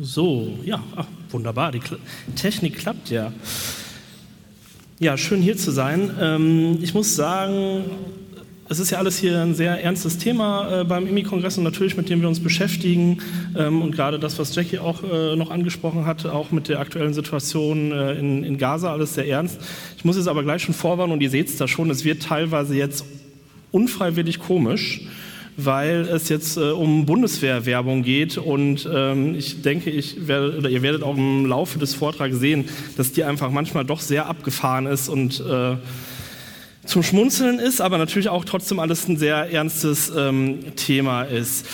So, ja, ach, wunderbar, die Kl Technik klappt ja. Ja, schön hier zu sein. Ähm, ich muss sagen, es ist ja alles hier ein sehr ernstes Thema äh, beim IMI-Kongress und natürlich mit dem wir uns beschäftigen. Ähm, und gerade das, was Jackie auch äh, noch angesprochen hat, auch mit der aktuellen Situation äh, in, in Gaza, alles sehr ernst. Ich muss jetzt aber gleich schon vorwarnen und ihr seht es da schon, es wird teilweise jetzt unfreiwillig komisch weil es jetzt äh, um Bundeswehrwerbung geht und ähm, ich denke, ich werde, oder ihr werdet auch im Laufe des Vortrags sehen, dass die einfach manchmal doch sehr abgefahren ist und äh, zum Schmunzeln ist, aber natürlich auch trotzdem alles ein sehr ernstes ähm, Thema ist.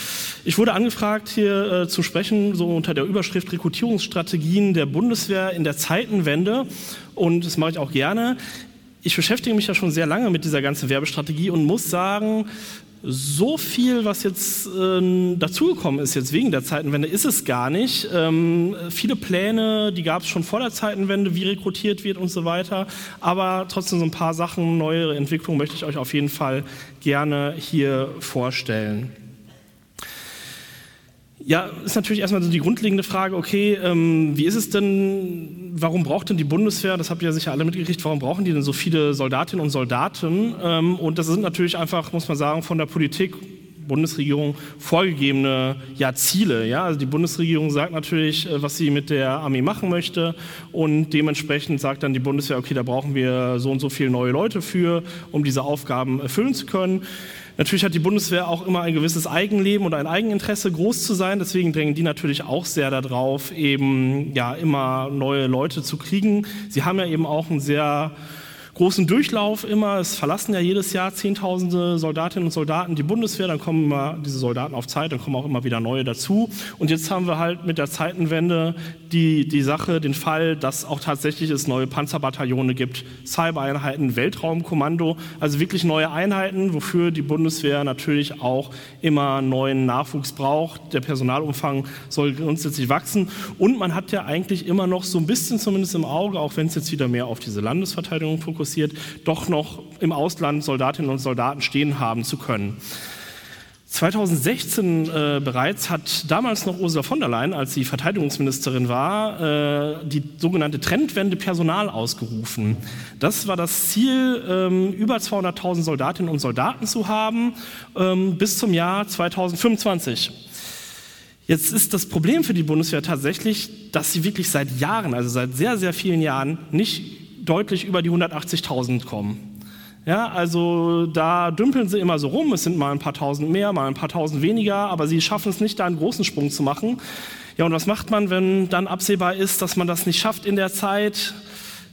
Ich wurde angefragt, hier äh, zu sprechen, so unter der Überschrift Rekrutierungsstrategien der Bundeswehr in der Zeitenwende. Und das mache ich auch gerne. Ich beschäftige mich ja schon sehr lange mit dieser ganzen Werbestrategie und muss sagen, so viel, was jetzt äh, dazugekommen ist, jetzt wegen der Zeitenwende, ist es gar nicht. Ähm, viele Pläne, die gab es schon vor der Zeitenwende, wie rekrutiert wird und so weiter. Aber trotzdem so ein paar Sachen, neuere Entwicklungen möchte ich euch auf jeden Fall gerne hier vorstellen. Ja, ist natürlich erstmal so die grundlegende Frage, okay, ähm, wie ist es denn, warum braucht denn die Bundeswehr, das habt ihr ja sicher alle mitgekriegt, warum brauchen die denn so viele Soldatinnen und Soldaten? Ähm, und das sind natürlich einfach, muss man sagen, von der Politik, Bundesregierung vorgegebene ja, Ziele. Ja? Also die Bundesregierung sagt natürlich, äh, was sie mit der Armee machen möchte und dementsprechend sagt dann die Bundeswehr, okay, da brauchen wir so und so viele neue Leute für, um diese Aufgaben erfüllen zu können. Natürlich hat die Bundeswehr auch immer ein gewisses Eigenleben und ein Eigeninteresse, groß zu sein. Deswegen drängen die natürlich auch sehr darauf, eben ja immer neue Leute zu kriegen. Sie haben ja eben auch ein sehr großen Durchlauf immer. Es verlassen ja jedes Jahr Zehntausende Soldatinnen und Soldaten die Bundeswehr, dann kommen immer diese Soldaten auf Zeit, dann kommen auch immer wieder neue dazu. Und jetzt haben wir halt mit der Zeitenwende die, die Sache, den Fall, dass auch tatsächlich es neue Panzerbataillone gibt, Cybereinheiten, Weltraumkommando, also wirklich neue Einheiten, wofür die Bundeswehr natürlich auch immer neuen Nachwuchs braucht. Der Personalumfang soll grundsätzlich wachsen. Und man hat ja eigentlich immer noch so ein bisschen zumindest im Auge, auch wenn es jetzt wieder mehr auf diese Landesverteidigung fokussiert, doch noch im Ausland Soldatinnen und Soldaten stehen haben zu können. 2016 äh, bereits hat damals noch Ursula von der Leyen, als sie Verteidigungsministerin war, äh, die sogenannte Trendwende Personal ausgerufen. Das war das Ziel, ähm, über 200.000 Soldatinnen und Soldaten zu haben ähm, bis zum Jahr 2025. Jetzt ist das Problem für die Bundeswehr tatsächlich, dass sie wirklich seit Jahren, also seit sehr, sehr vielen Jahren, nicht deutlich über die 180.000 kommen. Ja, also da dümpeln sie immer so rum, es sind mal ein paar tausend mehr, mal ein paar tausend weniger, aber sie schaffen es nicht, da einen großen Sprung zu machen. Ja, und was macht man, wenn dann absehbar ist, dass man das nicht schafft in der Zeit?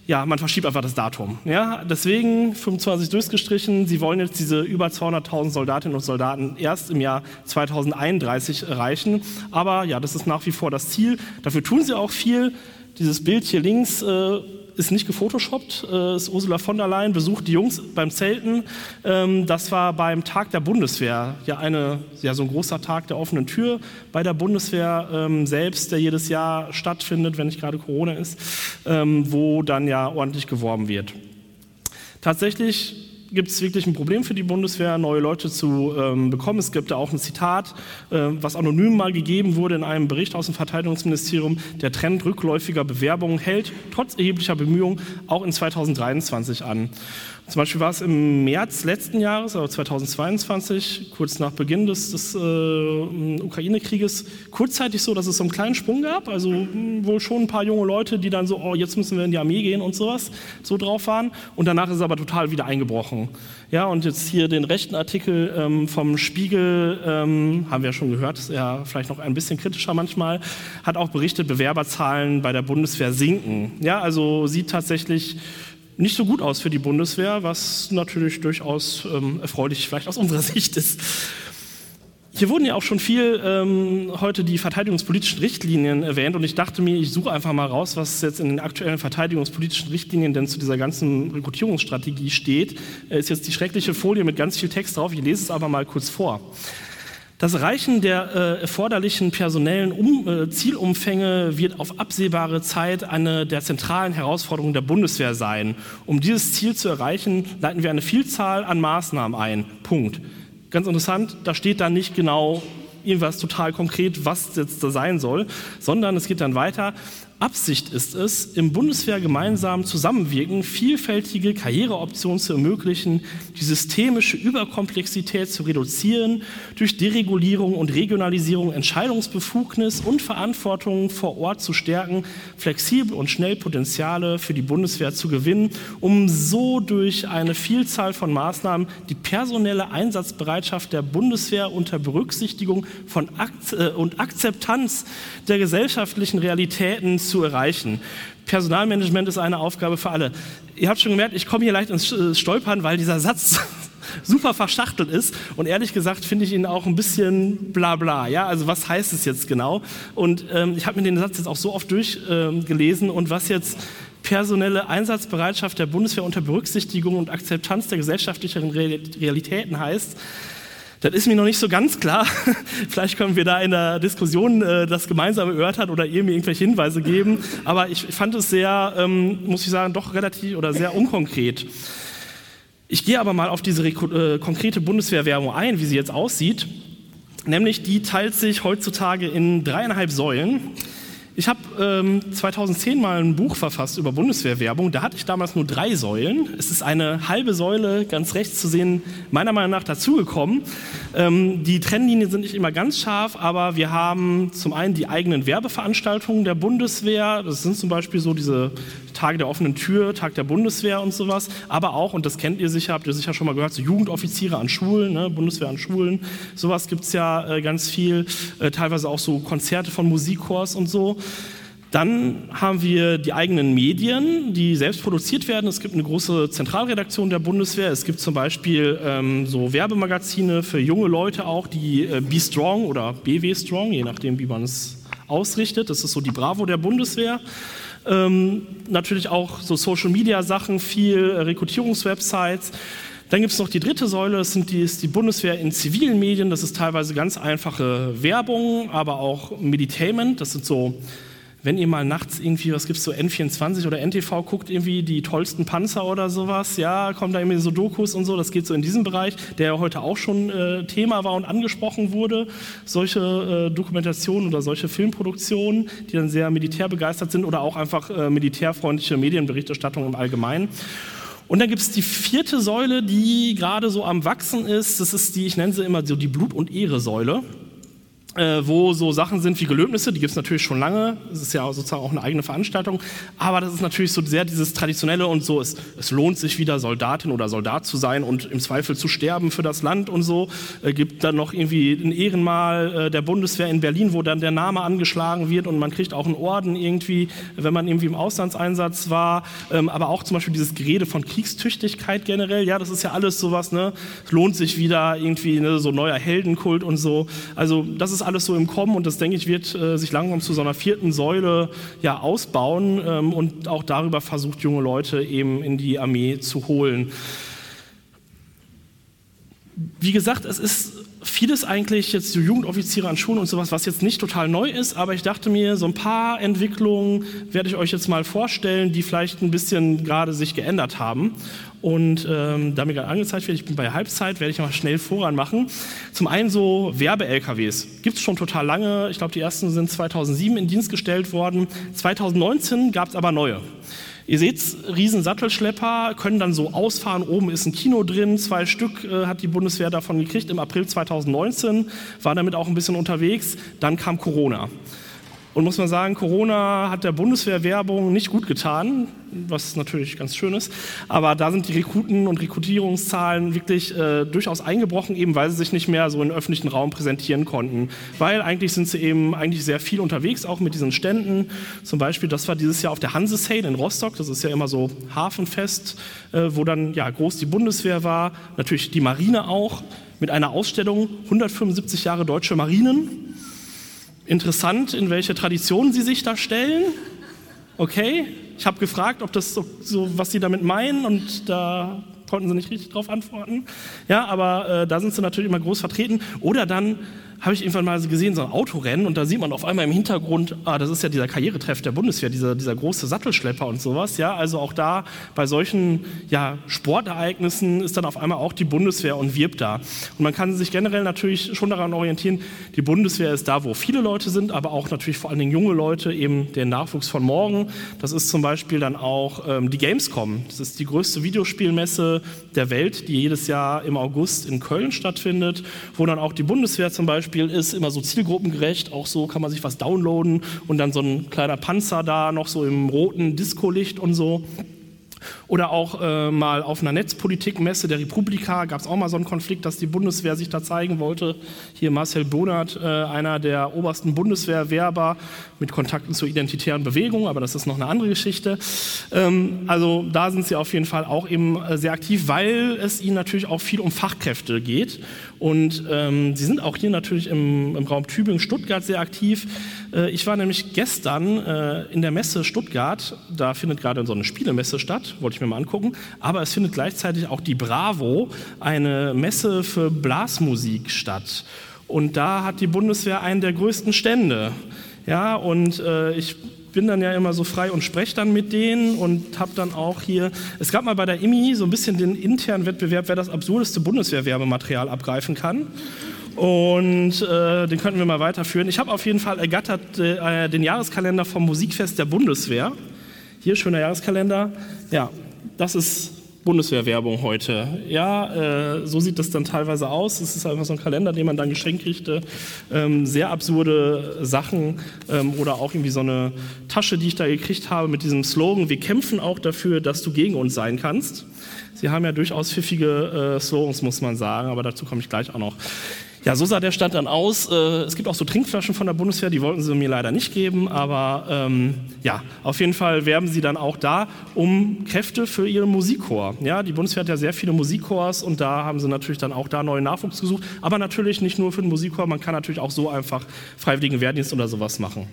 Ja, man verschiebt einfach das Datum. Ja, deswegen 25 durchgestrichen. Sie wollen jetzt diese über 200.000 Soldatinnen und Soldaten erst im Jahr 2031 erreichen. Aber ja, das ist nach wie vor das Ziel. Dafür tun sie auch viel. Dieses Bild hier links äh, ist nicht gefotoshoppt, äh, ist Ursula von der Leyen, besucht die Jungs beim Zelten. Ähm, das war beim Tag der Bundeswehr, ja, eine, ja so ein großer Tag der offenen Tür bei der Bundeswehr ähm, selbst, der jedes Jahr stattfindet, wenn nicht gerade Corona ist, ähm, wo dann ja ordentlich geworben wird. Tatsächlich gibt es wirklich ein Problem für die Bundeswehr, neue Leute zu ähm, bekommen. Es gibt da auch ein Zitat, äh, was anonym mal gegeben wurde in einem Bericht aus dem Verteidigungsministerium. Der Trend rückläufiger Bewerbungen hält trotz erheblicher Bemühungen auch in 2023 an. Zum Beispiel war es im März letzten Jahres, also 2022, kurz nach Beginn des, des äh, Ukraine-Krieges, kurzzeitig so, dass es so einen kleinen Sprung gab. Also hm, wohl schon ein paar junge Leute, die dann so, oh, jetzt müssen wir in die Armee gehen und sowas, so drauf waren. Und danach ist es aber total wieder eingebrochen. Ja, und jetzt hier den rechten Artikel ähm, vom Spiegel, ähm, haben wir ja schon gehört, ist ja vielleicht noch ein bisschen kritischer manchmal, hat auch berichtet, Bewerberzahlen bei der Bundeswehr sinken. Ja, also sieht tatsächlich nicht so gut aus für die Bundeswehr, was natürlich durchaus ähm, erfreulich vielleicht aus unserer Sicht ist. Hier wurden ja auch schon viel ähm, heute die verteidigungspolitischen Richtlinien erwähnt und ich dachte mir, ich suche einfach mal raus, was jetzt in den aktuellen verteidigungspolitischen Richtlinien denn zu dieser ganzen Rekrutierungsstrategie steht. Äh, ist jetzt die schreckliche Folie mit ganz viel Text drauf, ich lese es aber mal kurz vor. Das Erreichen der äh, erforderlichen personellen um, äh, Zielumfänge wird auf absehbare Zeit eine der zentralen Herausforderungen der Bundeswehr sein. Um dieses Ziel zu erreichen, leiten wir eine Vielzahl an Maßnahmen ein. Punkt. Ganz interessant, da steht da nicht genau, irgendwas total konkret, was jetzt da sein soll, sondern es geht dann weiter. Absicht ist es, im Bundeswehr gemeinsam zusammenwirken, vielfältige Karriereoptionen zu ermöglichen, die systemische Überkomplexität zu reduzieren, durch Deregulierung und Regionalisierung Entscheidungsbefugnis und Verantwortung vor Ort zu stärken, flexibel und schnell Potenziale für die Bundeswehr zu gewinnen, um so durch eine Vielzahl von Maßnahmen die personelle Einsatzbereitschaft der Bundeswehr unter Berücksichtigung von Akt äh, und Akzeptanz der gesellschaftlichen Realitäten zu erreichen. Personalmanagement ist eine Aufgabe für alle. Ihr habt schon gemerkt, ich komme hier leicht ins äh, Stolpern, weil dieser Satz super verschachtelt ist und ehrlich gesagt finde ich ihn auch ein bisschen bla bla. Ja, also was heißt es jetzt genau? Und ähm, ich habe mir den Satz jetzt auch so oft durchgelesen ähm, und was jetzt personelle Einsatzbereitschaft der Bundeswehr unter Berücksichtigung und Akzeptanz der gesellschaftlichen Realitäten heißt, das ist mir noch nicht so ganz klar. Vielleicht können wir da in der Diskussion äh, das gemeinsam erörtern oder ihr mir irgendwelche Hinweise geben. Aber ich fand es sehr, ähm, muss ich sagen, doch relativ oder sehr unkonkret. Ich gehe aber mal auf diese äh, konkrete Bundeswehrwerbung ein, wie sie jetzt aussieht. Nämlich die teilt sich heutzutage in dreieinhalb Säulen. Ich habe ähm, 2010 mal ein Buch verfasst über Bundeswehrwerbung. Da hatte ich damals nur drei Säulen. Es ist eine halbe Säule ganz rechts zu sehen, meiner Meinung nach dazugekommen. Ähm, die Trennlinien sind nicht immer ganz scharf, aber wir haben zum einen die eigenen Werbeveranstaltungen der Bundeswehr. Das sind zum Beispiel so diese Tage der offenen Tür, Tag der Bundeswehr und sowas. Aber auch, und das kennt ihr sicher, habt ihr sicher schon mal gehört, so Jugendoffiziere an Schulen, ne? Bundeswehr an Schulen. Sowas gibt es ja äh, ganz viel. Äh, teilweise auch so Konzerte von Musikchors und so. Dann haben wir die eigenen Medien, die selbst produziert werden. Es gibt eine große Zentralredaktion der Bundeswehr. Es gibt zum Beispiel ähm, so Werbemagazine für junge Leute auch, die äh, Be Strong oder BW Strong, je nachdem, wie man es ausrichtet. Das ist so die Bravo der Bundeswehr. Ähm, natürlich auch so Social-Media-Sachen, viel äh, Rekrutierungswebsites. Dann gibt es noch die dritte Säule, das sind die, ist die Bundeswehr in zivilen Medien. Das ist teilweise ganz einfache Werbung, aber auch Meditainment. Das sind so wenn ihr mal nachts irgendwie, was gibt es so, N24 oder NTV guckt, irgendwie die tollsten Panzer oder sowas, ja, kommen da irgendwie so Dokus und so, das geht so in diesem Bereich, der ja heute auch schon äh, Thema war und angesprochen wurde. Solche äh, Dokumentationen oder solche Filmproduktionen, die dann sehr militärbegeistert sind oder auch einfach äh, militärfreundliche Medienberichterstattung im Allgemeinen. Und dann gibt es die vierte Säule, die gerade so am Wachsen ist. Das ist die, ich nenne sie immer so die Blut- und Ehre-Säule äh, wo so Sachen sind wie Gelöbnisse, die gibt es natürlich schon lange, das ist ja sozusagen auch eine eigene Veranstaltung, aber das ist natürlich so sehr dieses Traditionelle und so, es, es lohnt sich wieder Soldatin oder Soldat zu sein und im Zweifel zu sterben für das Land und so. Äh, gibt dann noch irgendwie ein Ehrenmal äh, der Bundeswehr in Berlin, wo dann der Name angeschlagen wird und man kriegt auch einen Orden irgendwie, wenn man irgendwie im Auslandseinsatz war, ähm, aber auch zum Beispiel dieses Gerede von Kriegstüchtigkeit generell, ja, das ist ja alles sowas, ne, es lohnt sich wieder irgendwie, ne, so neuer Heldenkult und so, also das ist alles so im Kommen und das, denke ich, wird äh, sich langsam zu so einer vierten Säule ja ausbauen ähm, und auch darüber versucht, junge Leute eben in die Armee zu holen. Wie gesagt, es ist vieles eigentlich jetzt Jugendoffiziere an Schulen und sowas, was jetzt nicht total neu ist, aber ich dachte mir, so ein paar Entwicklungen werde ich euch jetzt mal vorstellen, die vielleicht ein bisschen gerade sich geändert haben. Und ähm, da mir gerade angezeigt wird, ich bin bei Halbzeit, werde ich mal schnell voran machen. Zum einen so Werbe-LKWs. Gibt es schon total lange. Ich glaube, die ersten sind 2007 in Dienst gestellt worden. 2019 gab es aber neue. Ihr seht, riesen Sattelschlepper können dann so ausfahren. Oben ist ein Kino drin, zwei Stück äh, hat die Bundeswehr davon gekriegt im April 2019, war damit auch ein bisschen unterwegs. Dann kam Corona. Und muss man sagen, Corona hat der Bundeswehrwerbung nicht gut getan, was natürlich ganz schön ist. Aber da sind die Rekruten und Rekrutierungszahlen wirklich äh, durchaus eingebrochen, eben weil sie sich nicht mehr so im öffentlichen Raum präsentieren konnten. Weil eigentlich sind sie eben eigentlich sehr viel unterwegs, auch mit diesen Ständen. Zum Beispiel, das war dieses Jahr auf der Hanse Sale in Rostock. Das ist ja immer so Hafenfest, äh, wo dann ja groß die Bundeswehr war, natürlich die Marine auch mit einer Ausstellung 175 Jahre deutsche Marinen Interessant, in welche Tradition Sie sich da stellen. Okay, ich habe gefragt, ob das so, so, was Sie damit meinen, und da konnten Sie nicht richtig darauf antworten. Ja, aber äh, da sind Sie natürlich immer groß vertreten. Oder dann habe ich irgendwann mal gesehen, so ein Autorennen und da sieht man auf einmal im Hintergrund, ah, das ist ja dieser Karrieretreff der Bundeswehr, dieser, dieser große Sattelschlepper und sowas. Ja, also auch da bei solchen ja, Sportereignissen ist dann auf einmal auch die Bundeswehr und wirbt da. Und man kann sich generell natürlich schon daran orientieren, die Bundeswehr ist da, wo viele Leute sind, aber auch natürlich vor allen Dingen junge Leute, eben der Nachwuchs von morgen. Das ist zum Beispiel dann auch ähm, die Gamescom. Das ist die größte Videospielmesse der Welt, die jedes Jahr im August in Köln stattfindet, wo dann auch die Bundeswehr zum Beispiel Beispiel ist immer so zielgruppengerecht, auch so kann man sich was downloaden und dann so ein kleiner Panzer da noch so im roten Disco-Licht und so. Oder auch äh, mal auf einer Netzpolitikmesse der Republika gab es auch mal so einen Konflikt, dass die Bundeswehr sich da zeigen wollte. Hier Marcel Bonert, äh, einer der obersten Bundeswehrwerber mit Kontakten zur identitären Bewegung, aber das ist noch eine andere Geschichte. Ähm, also da sind sie auf jeden Fall auch eben äh, sehr aktiv, weil es ihnen natürlich auch viel um Fachkräfte geht. Und ähm, sie sind auch hier natürlich im, im Raum Tübingen-Stuttgart sehr aktiv. Äh, ich war nämlich gestern äh, in der Messe Stuttgart, da findet gerade so eine Spielemesse statt, wollte ich mir mal angucken, aber es findet gleichzeitig auch die Bravo, eine Messe für Blasmusik statt. Und da hat die Bundeswehr einen der größten Stände. Ja, und äh, ich bin dann ja immer so frei und spreche dann mit denen und habe dann auch hier, es gab mal bei der IMI so ein bisschen den internen Wettbewerb, wer das absurdeste Bundeswehrwerbematerial abgreifen kann. Und äh, den könnten wir mal weiterführen. Ich habe auf jeden Fall ergattert äh, den Jahreskalender vom Musikfest der Bundeswehr. Hier, schöner Jahreskalender. Ja, das ist Bundeswehrwerbung heute. Ja, äh, so sieht das dann teilweise aus. Es ist einfach so ein Kalender, den man dann geschenkt kriegte. Ähm, sehr absurde Sachen ähm, oder auch irgendwie so eine Tasche, die ich da gekriegt habe mit diesem Slogan, wir kämpfen auch dafür, dass du gegen uns sein kannst. Sie haben ja durchaus pfiffige äh, Slogans, muss man sagen, aber dazu komme ich gleich auch noch. Ja, so sah der Stand dann aus. Äh, es gibt auch so Trinkflaschen von der Bundeswehr, die wollten sie mir leider nicht geben, aber ähm, ja, auf jeden Fall werben sie dann auch da um Kräfte für ihren Musikchor. Ja, die Bundeswehr hat ja sehr viele Musikchors und da haben sie natürlich dann auch da neuen Nachwuchs gesucht, aber natürlich nicht nur für den Musikchor, man kann natürlich auch so einfach Freiwilligen Wehrdienst oder sowas machen.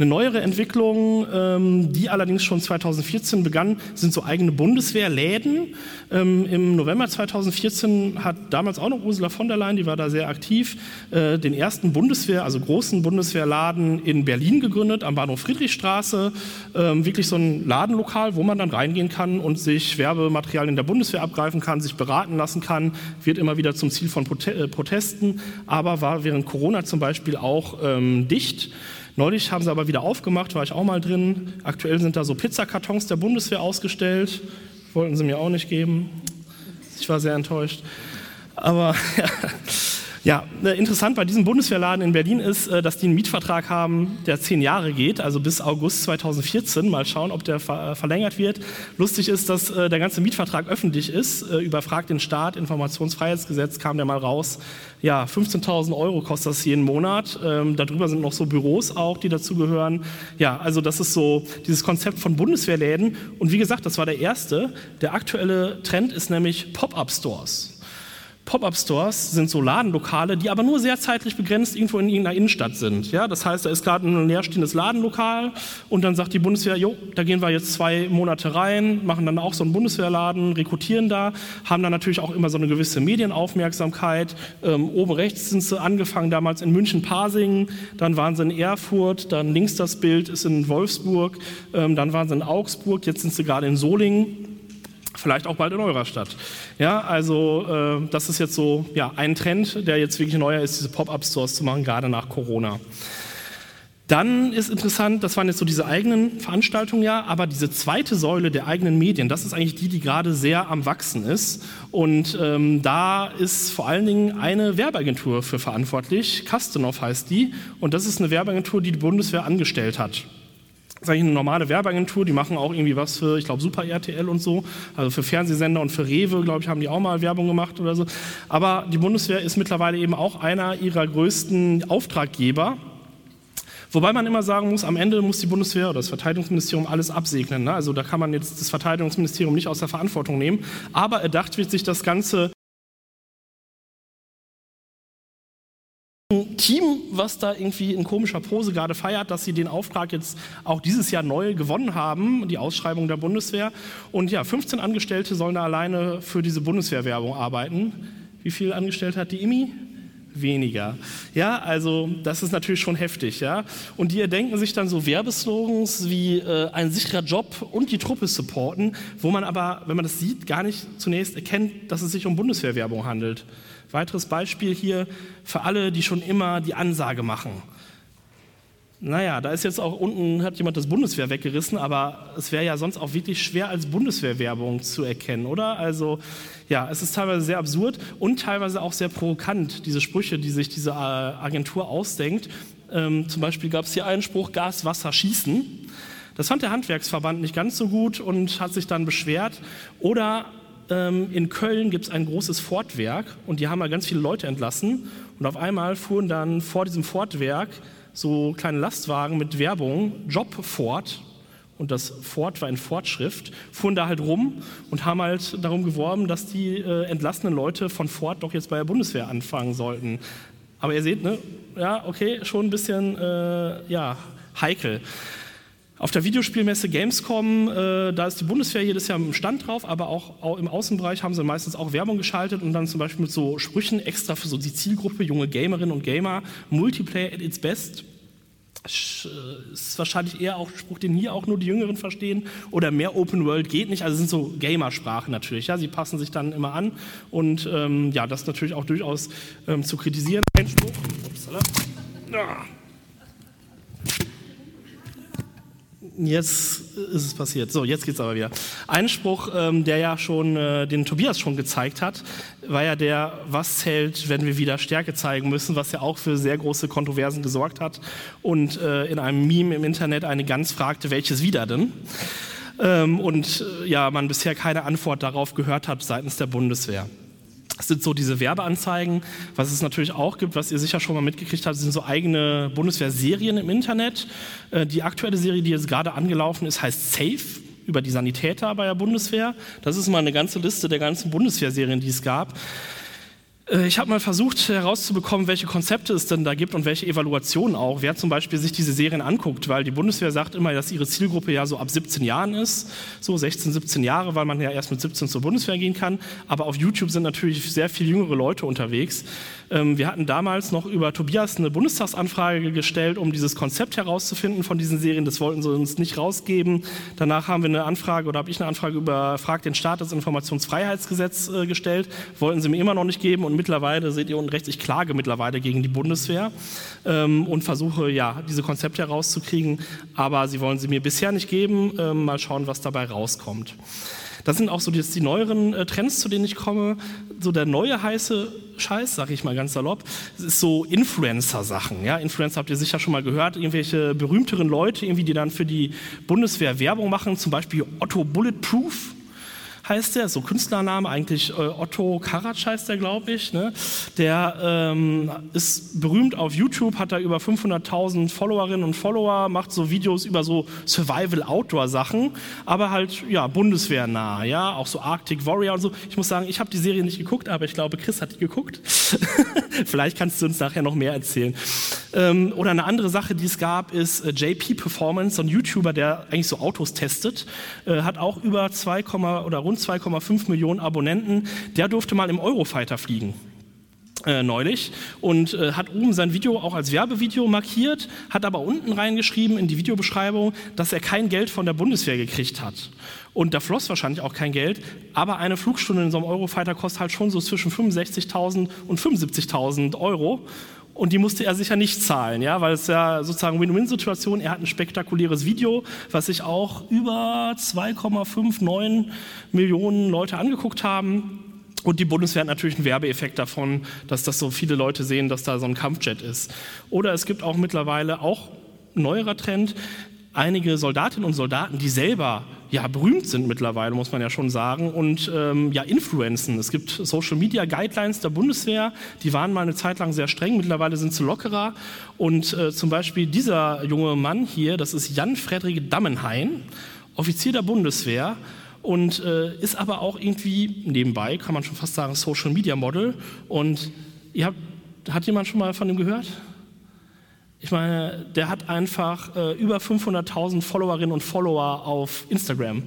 Eine neuere Entwicklung, ähm, die allerdings schon 2014 begann, sind so eigene Bundeswehrläden. Ähm, Im November 2014 hat damals auch noch Ursula von der Leyen, die war da sehr aktiv, äh, den ersten Bundeswehr, also großen Bundeswehrladen in Berlin gegründet, am Bahnhof Friedrichstraße. Ähm, wirklich so ein Ladenlokal, wo man dann reingehen kann und sich Werbematerialien der Bundeswehr abgreifen kann, sich beraten lassen kann, wird immer wieder zum Ziel von äh, Protesten, aber war während Corona zum Beispiel auch ähm, dicht. Neulich haben sie aber wieder aufgemacht, war ich auch mal drin. Aktuell sind da so Pizzakartons der Bundeswehr ausgestellt. Wollten sie mir auch nicht geben. Ich war sehr enttäuscht. Aber ja. Ja, äh, interessant bei diesem Bundeswehrladen in Berlin ist, äh, dass die einen Mietvertrag haben, der zehn Jahre geht, also bis August 2014. Mal schauen, ob der äh, verlängert wird. Lustig ist, dass der ganze Mietvertrag öffentlich ist. Überfragt den Staat, Informationsfreiheitsgesetz kam der mal raus. Ja, 15.000 Euro kostet das jeden Monat. Ähm, darüber sind noch so Büros auch, die dazugehören. Ja, also das ist so dieses Konzept von Bundeswehrläden. Und wie gesagt, das war der erste. Der aktuelle Trend ist nämlich Pop-up-Stores. Pop-up-Stores sind so Ladenlokale, die aber nur sehr zeitlich begrenzt irgendwo in irgendeiner Innenstadt sind. Ja, das heißt, da ist gerade ein leerstehendes Ladenlokal und dann sagt die Bundeswehr, jo, da gehen wir jetzt zwei Monate rein, machen dann auch so einen Bundeswehrladen, rekrutieren da, haben dann natürlich auch immer so eine gewisse Medienaufmerksamkeit. Ähm, oben rechts sind sie angefangen damals in München-Pasingen, dann waren sie in Erfurt, dann links das Bild ist in Wolfsburg, ähm, dann waren sie in Augsburg, jetzt sind sie gerade in Solingen vielleicht auch bald in eurer Stadt. Ja, also äh, das ist jetzt so ja, ein Trend, der jetzt wirklich neuer ist, diese Pop-up-Stores zu machen, gerade nach Corona. Dann ist interessant, das waren jetzt so diese eigenen Veranstaltungen ja, aber diese zweite Säule der eigenen Medien, das ist eigentlich die, die gerade sehr am Wachsen ist. Und ähm, da ist vor allen Dingen eine Werbeagentur für verantwortlich, Kastenov heißt die, und das ist eine Werbeagentur, die die Bundeswehr angestellt hat. Ist eigentlich eine normale Werbeagentur, die machen auch irgendwie was für, ich glaube, Super RTL und so, also für Fernsehsender und für Rewe, glaube ich, haben die auch mal Werbung gemacht oder so. Aber die Bundeswehr ist mittlerweile eben auch einer ihrer größten Auftraggeber. Wobei man immer sagen muss, am Ende muss die Bundeswehr oder das Verteidigungsministerium alles absegnen. Ne? Also da kann man jetzt das Verteidigungsministerium nicht aus der Verantwortung nehmen. Aber erdacht wird sich das Ganze Team, was da irgendwie in komischer Pose gerade feiert, dass sie den Auftrag jetzt auch dieses Jahr neu gewonnen haben, die Ausschreibung der Bundeswehr. Und ja, 15 Angestellte sollen da alleine für diese Bundeswehrwerbung arbeiten. Wie viele Angestellte hat die IMI? weniger. Ja, also das ist natürlich schon heftig, ja. Und die erdenken sich dann so Werbeslogans wie äh, ein sicherer Job und die Truppe supporten, wo man aber, wenn man das sieht, gar nicht zunächst erkennt, dass es sich um Bundeswehrwerbung handelt. Weiteres Beispiel hier für alle, die schon immer die Ansage machen. Naja, da ist jetzt auch unten, hat jemand das Bundeswehr weggerissen, aber es wäre ja sonst auch wirklich schwer als Bundeswehrwerbung zu erkennen, oder? Also ja, es ist teilweise sehr absurd und teilweise auch sehr provokant, diese Sprüche, die sich diese äh, Agentur ausdenkt. Ähm, zum Beispiel gab es hier einen Spruch, Gas, Wasser, Schießen. Das fand der Handwerksverband nicht ganz so gut und hat sich dann beschwert. Oder ähm, in Köln gibt es ein großes Fortwerk und die haben mal ganz viele Leute entlassen und auf einmal fuhren dann vor diesem Fortwerk so kleine Lastwagen mit Werbung, Job Ford, und das Ford war in Ford-Schrift, fuhren da halt rum und haben halt darum geworben, dass die äh, entlassenen Leute von Ford doch jetzt bei der Bundeswehr anfangen sollten. Aber ihr seht, ne, ja, okay, schon ein bisschen, äh, ja, heikel. Auf der Videospielmesse Gamescom, äh, da ist die Bundeswehr jedes Jahr im Stand drauf, aber auch, auch, im Außenbereich haben sie meistens auch Werbung geschaltet und dann zum Beispiel mit so Sprüchen extra für so die Zielgruppe, junge Gamerinnen und Gamer, Multiplayer at its best. Äh, ist wahrscheinlich eher auch ein Spruch, den hier auch nur die Jüngeren verstehen. Oder mehr Open World geht nicht. Also sind so Gamersprachen natürlich. Ja, sie passen sich dann immer an und ähm, ja, das natürlich auch durchaus ähm, zu kritisieren. Ein Spruch. Upsala. Ah. Jetzt ist es passiert. So, jetzt geht's aber wieder. Ein Spruch, ähm, der ja schon äh, den Tobias schon gezeigt hat, war ja der, was zählt, wenn wir wieder Stärke zeigen müssen, was ja auch für sehr große Kontroversen gesorgt hat und äh, in einem Meme im Internet eine Gans fragte, welches wieder denn? Ähm, und äh, ja, man bisher keine Antwort darauf gehört hat seitens der Bundeswehr. Das sind so diese Werbeanzeigen. Was es natürlich auch gibt, was ihr sicher schon mal mitgekriegt habt, sind so eigene Bundeswehr-Serien im Internet. Äh, die aktuelle Serie, die jetzt gerade angelaufen ist, heißt Safe über die Sanitäter bei der Bundeswehr. Das ist mal eine ganze Liste der ganzen Bundeswehrserien, die es gab. Äh, ich habe mal versucht herauszubekommen, welche Konzepte es denn da gibt und welche Evaluationen auch, wer zum Beispiel sich diese Serien anguckt, weil die Bundeswehr sagt immer, dass ihre Zielgruppe ja so ab 17 Jahren ist, so 16, 17 Jahre, weil man ja erst mit 17 zur Bundeswehr gehen kann. Aber auf YouTube sind natürlich sehr viel jüngere Leute unterwegs. Ähm, wir hatten damals noch über Tobias eine Bundestagsanfrage gestellt, um dieses Konzept herauszufinden von diesen Serien. Das wollten sie uns nicht rausgeben. Danach haben wir eine Anfrage oder habe ich eine Anfrage über Frag den Staat das Informationsfreiheitsgesetz äh, gestellt. Wollten sie mir immer noch nicht geben und mittlerweile, seht ihr unten rechts, ich klage mittlerweile gegen die Bundeswehr ähm, und versuche ja diese Konzepte herauszukriegen. Aber sie wollen sie mir bisher nicht geben. Ähm, mal schauen, was dabei rauskommt. Das sind auch so jetzt die neueren äh, Trends, zu denen ich komme. So der neue heiße Scheiß, sage ich mal ganz salopp, ist so Influencer-Sachen. Ja? Influencer habt ihr sicher schon mal gehört, irgendwelche berühmteren Leute, irgendwie, die dann für die Bundeswehr Werbung machen, zum Beispiel Otto Bulletproof heißt der, so Künstlername, eigentlich äh, Otto Karatsch heißt der, glaube ich. Ne? Der ähm, ist berühmt auf YouTube, hat da über 500.000 Followerinnen und Follower, macht so Videos über so Survival-Outdoor-Sachen, aber halt, ja, bundeswehrnah, ja, auch so Arctic Warrior und so. Ich muss sagen, ich habe die Serie nicht geguckt, aber ich glaube, Chris hat die geguckt. Vielleicht kannst du uns nachher noch mehr erzählen. Ähm, oder eine andere Sache, die es gab, ist äh, JP Performance, so ein YouTuber, der eigentlich so Autos testet, äh, hat auch über 2, oder rund 2,5 Millionen Abonnenten. Der durfte mal im Eurofighter fliegen. Äh, neulich und äh, hat oben sein Video auch als Werbevideo markiert, hat aber unten reingeschrieben in die Videobeschreibung, dass er kein Geld von der Bundeswehr gekriegt hat. Und da floss wahrscheinlich auch kein Geld, aber eine Flugstunde in so einem Eurofighter kostet halt schon so zwischen 65.000 und 75.000 Euro und die musste er sicher nicht zahlen, ja, weil es ja sozusagen Win-Win-Situation. Er hat ein spektakuläres Video, was sich auch über 2,59 Millionen Leute angeguckt haben. Und die Bundeswehr hat natürlich einen Werbeeffekt davon, dass das so viele Leute sehen, dass da so ein Kampfjet ist. Oder es gibt auch mittlerweile auch neuerer Trend, einige Soldatinnen und Soldaten, die selber ja berühmt sind mittlerweile, muss man ja schon sagen, und ähm, ja influenzen. Es gibt Social Media Guidelines der Bundeswehr, die waren mal eine Zeit lang sehr streng, mittlerweile sind sie lockerer. Und äh, zum Beispiel dieser junge Mann hier, das ist Jan Frederik Dammenhain, Offizier der Bundeswehr und äh, ist aber auch irgendwie nebenbei, kann man schon fast sagen, Social Media Model. Und ihr habt, hat jemand schon mal von ihm gehört? Ich meine, der hat einfach äh, über 500.000 Followerinnen und Follower auf Instagram.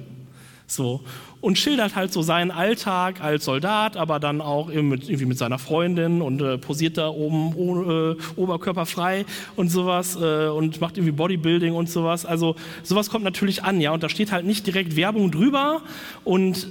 So. Und schildert halt so seinen Alltag als Soldat, aber dann auch mit, irgendwie mit seiner Freundin und äh, posiert da oben ohne, äh, oberkörperfrei und sowas äh, und macht irgendwie Bodybuilding und sowas. Also sowas kommt natürlich an, ja. Und da steht halt nicht direkt Werbung drüber und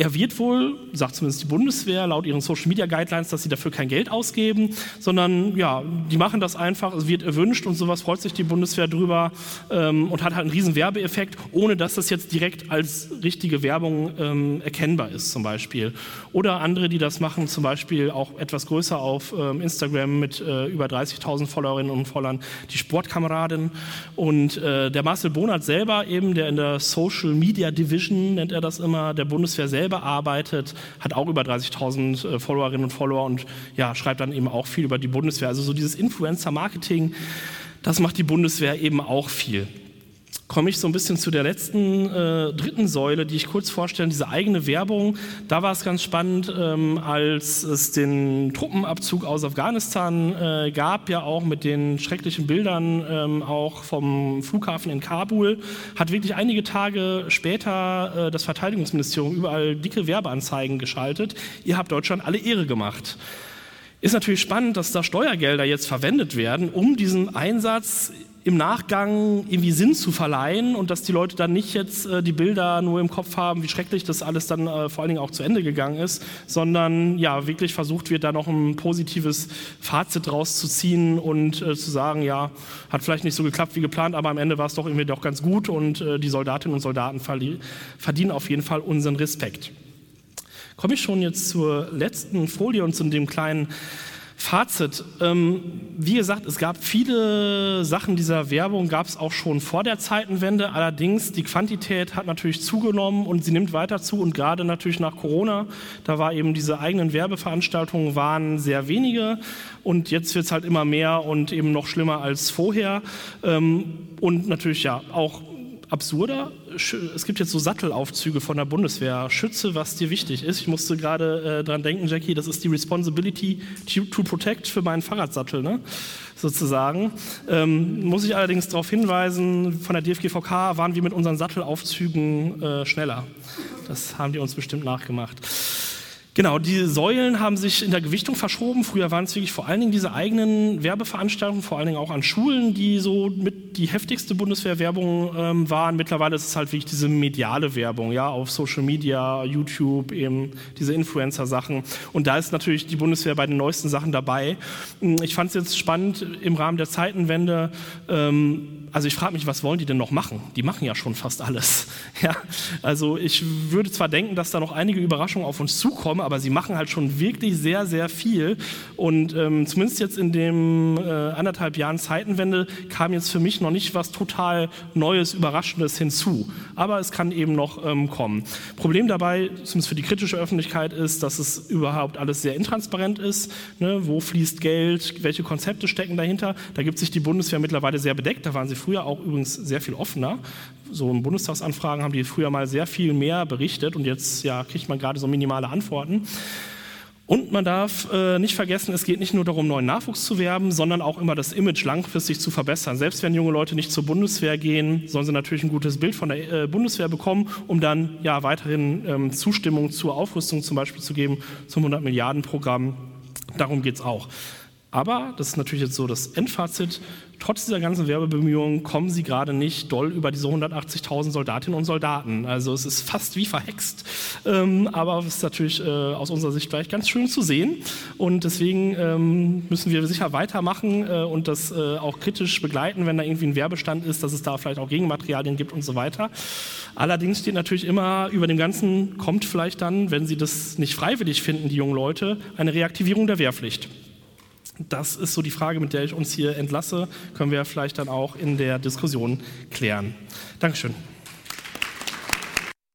er wird wohl, sagt zumindest die Bundeswehr, laut ihren Social Media Guidelines, dass sie dafür kein Geld ausgeben, sondern ja, die machen das einfach, es wird erwünscht und sowas freut sich die Bundeswehr drüber ähm, und hat halt einen riesen Werbeeffekt, ohne dass das jetzt direkt als richtige Werbung ähm, erkennbar ist, zum Beispiel. Oder andere, die das machen, zum Beispiel auch etwas größer auf ähm, Instagram mit äh, über 30.000 Followerinnen und Followern, die Sportkameraden. Und äh, der Marcel Bonert selber eben, der in der Social Media Division, nennt er das immer, der Bundeswehr selber selber arbeitet, hat auch über 30.000 äh, Followerinnen und Follower und ja, schreibt dann eben auch viel über die Bundeswehr. Also so dieses Influencer-Marketing, das macht die Bundeswehr eben auch viel komme ich so ein bisschen zu der letzten äh, dritten Säule, die ich kurz vorstelle, diese eigene Werbung. Da war es ganz spannend, ähm, als es den Truppenabzug aus Afghanistan äh, gab, ja auch mit den schrecklichen Bildern ähm, auch vom Flughafen in Kabul, hat wirklich einige Tage später äh, das Verteidigungsministerium überall dicke Werbeanzeigen geschaltet. Ihr habt Deutschland alle Ehre gemacht. Ist natürlich spannend, dass da Steuergelder jetzt verwendet werden, um diesen Einsatz im Nachgang irgendwie Sinn zu verleihen und dass die Leute dann nicht jetzt äh, die Bilder nur im Kopf haben, wie schrecklich das alles dann äh, vor allen Dingen auch zu Ende gegangen ist, sondern ja wirklich versucht wird, da noch ein positives Fazit rauszuziehen und äh, zu sagen, ja, hat vielleicht nicht so geklappt wie geplant, aber am Ende war es doch irgendwie doch ganz gut und äh, die Soldatinnen und Soldaten verdienen auf jeden Fall unseren Respekt. Komme ich schon jetzt zur letzten Folie und zu dem kleinen Fazit. Ähm, wie gesagt, es gab viele Sachen dieser Werbung, gab es auch schon vor der Zeitenwende. Allerdings, die Quantität hat natürlich zugenommen und sie nimmt weiter zu. Und gerade natürlich nach Corona, da war eben diese eigenen Werbeveranstaltungen waren sehr wenige. Und jetzt wird es halt immer mehr und eben noch schlimmer als vorher. Ähm, und natürlich ja auch absurder. Es gibt jetzt so Sattelaufzüge von der Bundeswehr. Schütze, was dir wichtig ist. Ich musste gerade äh, dran denken, Jackie, das ist die Responsibility to, to Protect für meinen Fahrradsattel, ne? sozusagen. Ähm, muss ich allerdings darauf hinweisen, von der DFGVK waren wir mit unseren Sattelaufzügen äh, schneller. Das haben die uns bestimmt nachgemacht. Genau, die Säulen haben sich in der Gewichtung verschoben. Früher waren es wirklich vor allen Dingen diese eigenen Werbeveranstaltungen, vor allen Dingen auch an Schulen, die so mit die heftigste Bundeswehrwerbung ähm, waren. Mittlerweile ist es halt wirklich diese mediale Werbung, ja, auf Social Media, YouTube, eben diese Influencer-Sachen. Und da ist natürlich die Bundeswehr bei den neuesten Sachen dabei. Ich fand es jetzt spannend im Rahmen der Zeitenwende. Ähm, also ich frage mich, was wollen die denn noch machen? Die machen ja schon fast alles. Ja, also ich würde zwar denken, dass da noch einige Überraschungen auf uns zukommen, aber sie machen halt schon wirklich sehr, sehr viel. Und ähm, zumindest jetzt in den äh, anderthalb Jahren Zeitenwende kam jetzt für mich noch nicht was total Neues, Überraschendes hinzu. Aber es kann eben noch ähm, kommen. Problem dabei, zumindest für die kritische Öffentlichkeit, ist, dass es überhaupt alles sehr intransparent ist. Ne? Wo fließt Geld? Welche Konzepte stecken dahinter? Da gibt sich die Bundeswehr mittlerweile sehr bedeckt. Da waren sie früher auch übrigens sehr viel offener. So in Bundestagsanfragen haben die früher mal sehr viel mehr berichtet und jetzt ja, kriegt man gerade so minimale Antworten. Und man darf äh, nicht vergessen, es geht nicht nur darum, neuen Nachwuchs zu werben, sondern auch immer das Image langfristig zu verbessern. Selbst wenn junge Leute nicht zur Bundeswehr gehen, sollen sie natürlich ein gutes Bild von der äh, Bundeswehr bekommen, um dann ja weiterhin ähm, Zustimmung zur Aufrüstung zum Beispiel zu geben, zum 100 Milliarden Programm. Darum geht es auch. Aber, das ist natürlich jetzt so das Endfazit, trotz dieser ganzen Werbebemühungen kommen sie gerade nicht doll über diese 180.000 Soldatinnen und Soldaten. Also es ist fast wie verhext, ähm, aber es ist natürlich äh, aus unserer Sicht gleich ganz schön zu sehen. Und deswegen ähm, müssen wir sicher weitermachen äh, und das äh, auch kritisch begleiten, wenn da irgendwie ein Werbestand ist, dass es da vielleicht auch Gegenmaterialien gibt und so weiter. Allerdings steht natürlich immer über dem Ganzen, kommt vielleicht dann, wenn sie das nicht freiwillig finden, die jungen Leute, eine Reaktivierung der Wehrpflicht. Das ist so die Frage, mit der ich uns hier entlasse. Können wir vielleicht dann auch in der Diskussion klären. Dankeschön.